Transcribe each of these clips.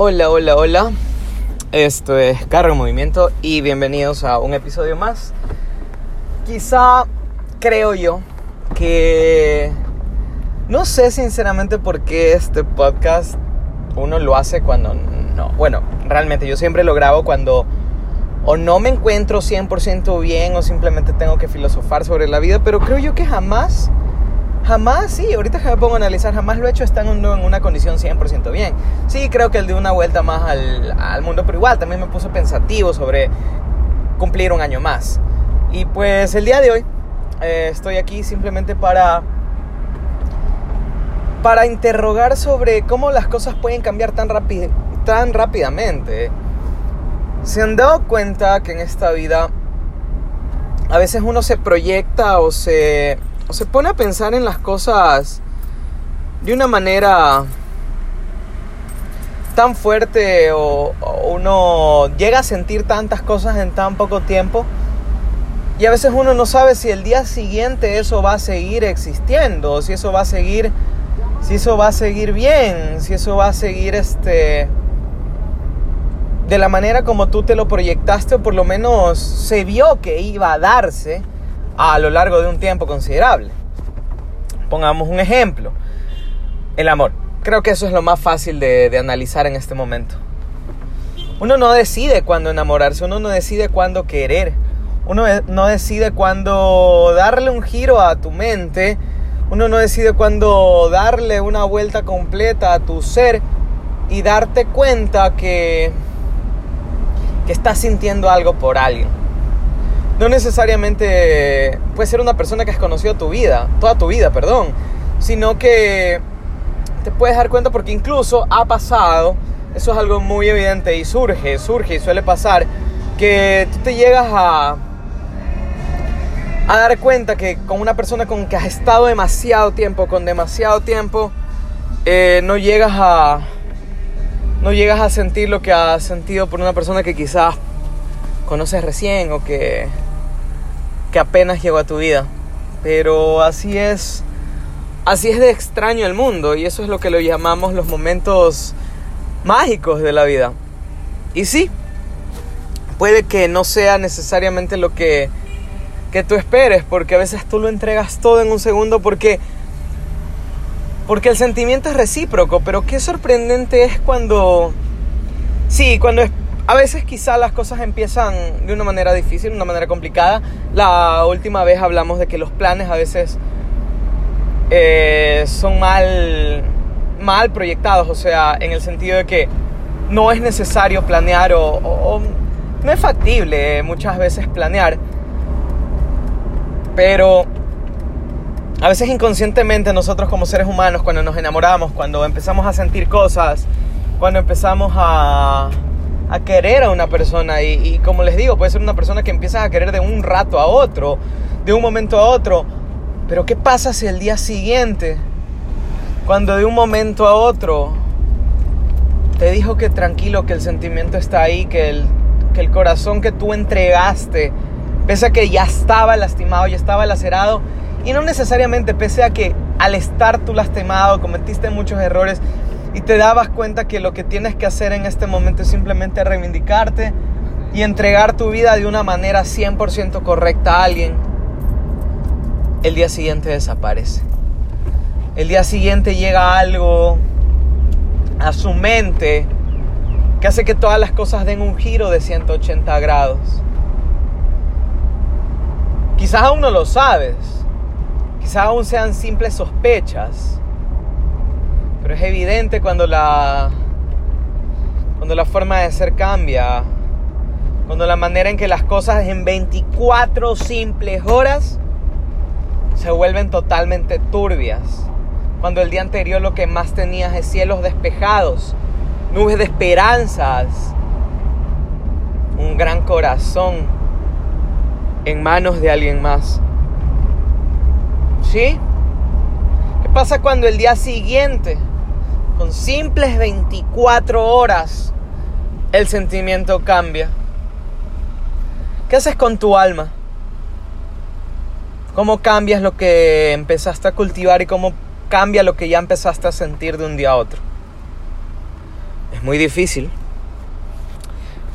Hola, hola, hola. Esto es Carro en Movimiento y bienvenidos a un episodio más. Quizá creo yo que no sé sinceramente por qué este podcast uno lo hace cuando no. Bueno, realmente yo siempre lo grabo cuando o no me encuentro 100% bien o simplemente tengo que filosofar sobre la vida, pero creo yo que jamás Jamás, sí, ahorita que me pongo a analizar, jamás lo he hecho estando en una condición 100% bien. Sí, creo que el de una vuelta más al, mundo, pero igual también me puso pensativo sobre cumplir un año más. Y pues el día de hoy eh, estoy aquí simplemente para para interrogar sobre cómo las cosas pueden cambiar tan, tan rápidamente. ¿Se han dado cuenta que en esta vida a veces uno se proyecta o se se pone a pensar en las cosas de una manera tan fuerte o, uno llega a sentir tantas cosas en tan poco tiempo y a veces uno no sabe si el día siguiente eso va a seguir existiendo, si eso va a seguir si eso va a seguir bien, si eso va a seguir este de la manera como tú te lo proyectaste o por lo menos se vio que iba a darse a lo largo de un tiempo considerable. Pongamos un ejemplo. El amor. Creo que eso es lo más fácil de, analizar en este momento. Uno no decide cuándo enamorarse, uno no decide cuándo querer, uno no decide cuándo darle un giro a tu mente, uno no decide cuándo darle una vuelta completa a tu ser y darte cuenta que, que estás sintiendo algo por alguien no necesariamente puede ser una persona que has conocido tu vida, toda tu vida, perdón, sino que te puedes dar cuenta porque incluso ha pasado, eso es algo muy evidente y surge, surge y suele pasar, que tú te llegas a, a dar cuenta que con una persona con que has estado demasiado tiempo, con demasiado tiempo, eh, no llegas a no llegas a sentir lo que has sentido por una persona que quizás conoces recién o que apenas llegó a tu vida. Pero así es, así es de extraño el mundo y eso es lo que lo llamamos los momentos mágicos de la vida. Y sí, puede que no sea necesariamente lo que, que tú esperes, porque a veces tú lo entregas todo en un segundo porque porque el sentimiento es recíproco, pero qué sorprendente es cuando sí, cuando a veces quizá las cosas empiezan de una manera difícil, de una manera complicada. La última vez hablamos de que los planes a veces eh, son mal, mal proyectados, o sea, en el sentido de que no es necesario planear o, no es factible muchas veces planear, pero a veces inconscientemente nosotros como seres humanos cuando nos enamoramos, cuando empezamos a sentir cosas, cuando empezamos a a querer a una persona y, como les digo, puede ser una persona que empieza a querer de un rato a otro, de un momento a otro. Pero ¿qué pasa si el día siguiente, cuando de un momento a otro te dijo que tranquilo, que el sentimiento está ahí, que el, que el corazón que tú entregaste, pese a que ya estaba lastimado, ya estaba lacerado, y no necesariamente pese a que al estar tú lastimado cometiste muchos errores, y te dabas cuenta que lo que tienes que hacer en este momento es simplemente reivindicarte y entregar tu vida de una manera 100% correcta a alguien, el día siguiente desaparece. El día siguiente llega algo a su mente que hace que todas las cosas den un giro de 180 grados. Quizás aún no lo sabes, quizás aún sean simples sospechas, pero es evidente cuando la, cuando la forma de ser cambia, cuando la manera en que las cosas en 24 simples horas se vuelven totalmente turbias. Cuando el día anterior lo que más tenías es cielos despejados, nubes de esperanzas, un gran corazón en manos de alguien más. ¿Sí? ¿Qué pasa cuando el día siguiente con simples 24 horas, el sentimiento cambia. ¿Qué haces con tu alma? ¿Cómo cambias lo que empezaste a cultivar y cómo cambia lo que ya empezaste a sentir de un día a otro? Es muy difícil.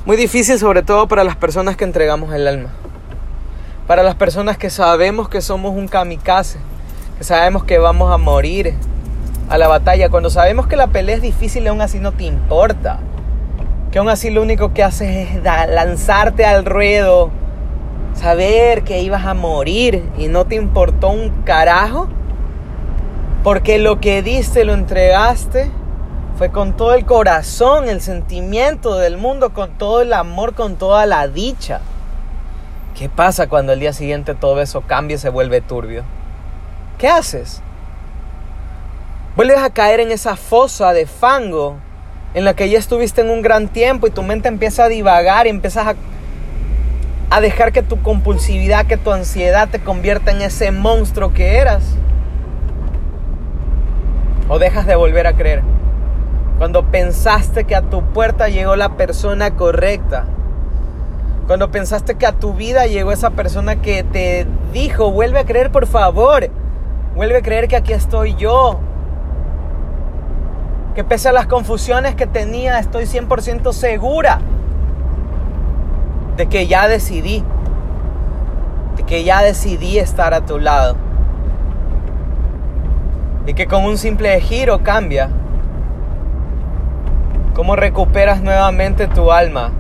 Muy difícil sobre todo para las personas que entregamos el alma. Para las personas que sabemos que somos un kamikaze, que sabemos que vamos a morir a la batalla, cuando sabemos que la pelea es difícil, aún así no te importa. Que aún así lo único que haces es lanzarte al ruedo, saber que ibas a morir y no te importó un carajo, porque lo que diste lo entregaste fue con todo el corazón, el sentimiento del mundo, con todo el amor, con toda la dicha. ¿Qué pasa cuando el día siguiente todo eso cambia y se vuelve turbio? ¿Qué haces? Vuelves a caer en esa fosa de fango en la que ya estuviste en un gran tiempo y tu mente empieza a divagar y empiezas a, a dejar que tu compulsividad, que tu ansiedad te convierta en ese monstruo que eras. O dejas de volver a creer. Cuando pensaste que a tu puerta llegó la persona correcta. Cuando pensaste que a tu vida llegó esa persona que te dijo, vuelve a creer por favor. Vuelve a creer que aquí estoy yo. Que pese a las confusiones que tenía, estoy 100% segura de que ya decidí. De que ya decidí estar a tu lado. Y que con un simple giro cambia. Cómo recuperas nuevamente tu alma.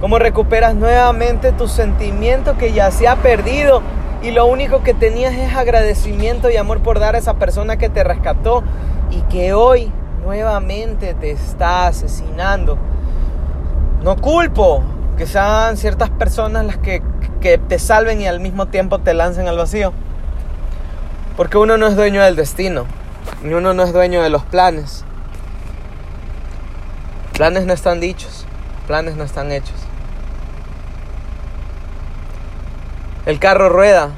Cómo recuperas nuevamente tu sentimiento que ya se ha perdido y lo único que tenías es agradecimiento y amor por dar a esa persona que te rescató y que hoy nuevamente te está asesinando. No culpo que sean ciertas personas las que, te salven y al mismo tiempo te lancen al vacío. Porque uno no es dueño del destino, ni uno no es dueño de los planes. Planes no están dichos, planes no están hechos. El carro rueda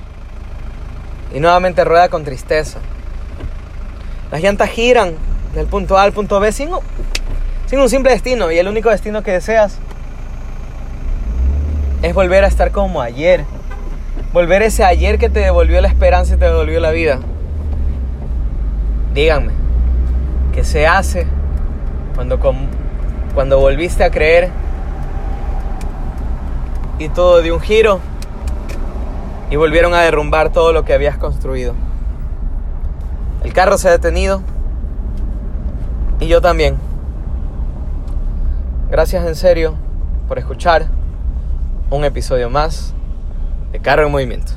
y nuevamente rueda con tristeza. Las llantas giran del punto A al punto B sin, sin un simple destino y el único destino que deseas es volver a estar como ayer. Volver ese ayer que te devolvió la esperanza y te devolvió la vida. Díganme, ¿qué se hace cuando, cuando volviste a creer y todo dio un giro? Y volvieron a derrumbar todo lo que habías construido. El carro se ha detenido y yo también. Gracias en serio por escuchar un episodio más de Carro en Movimiento.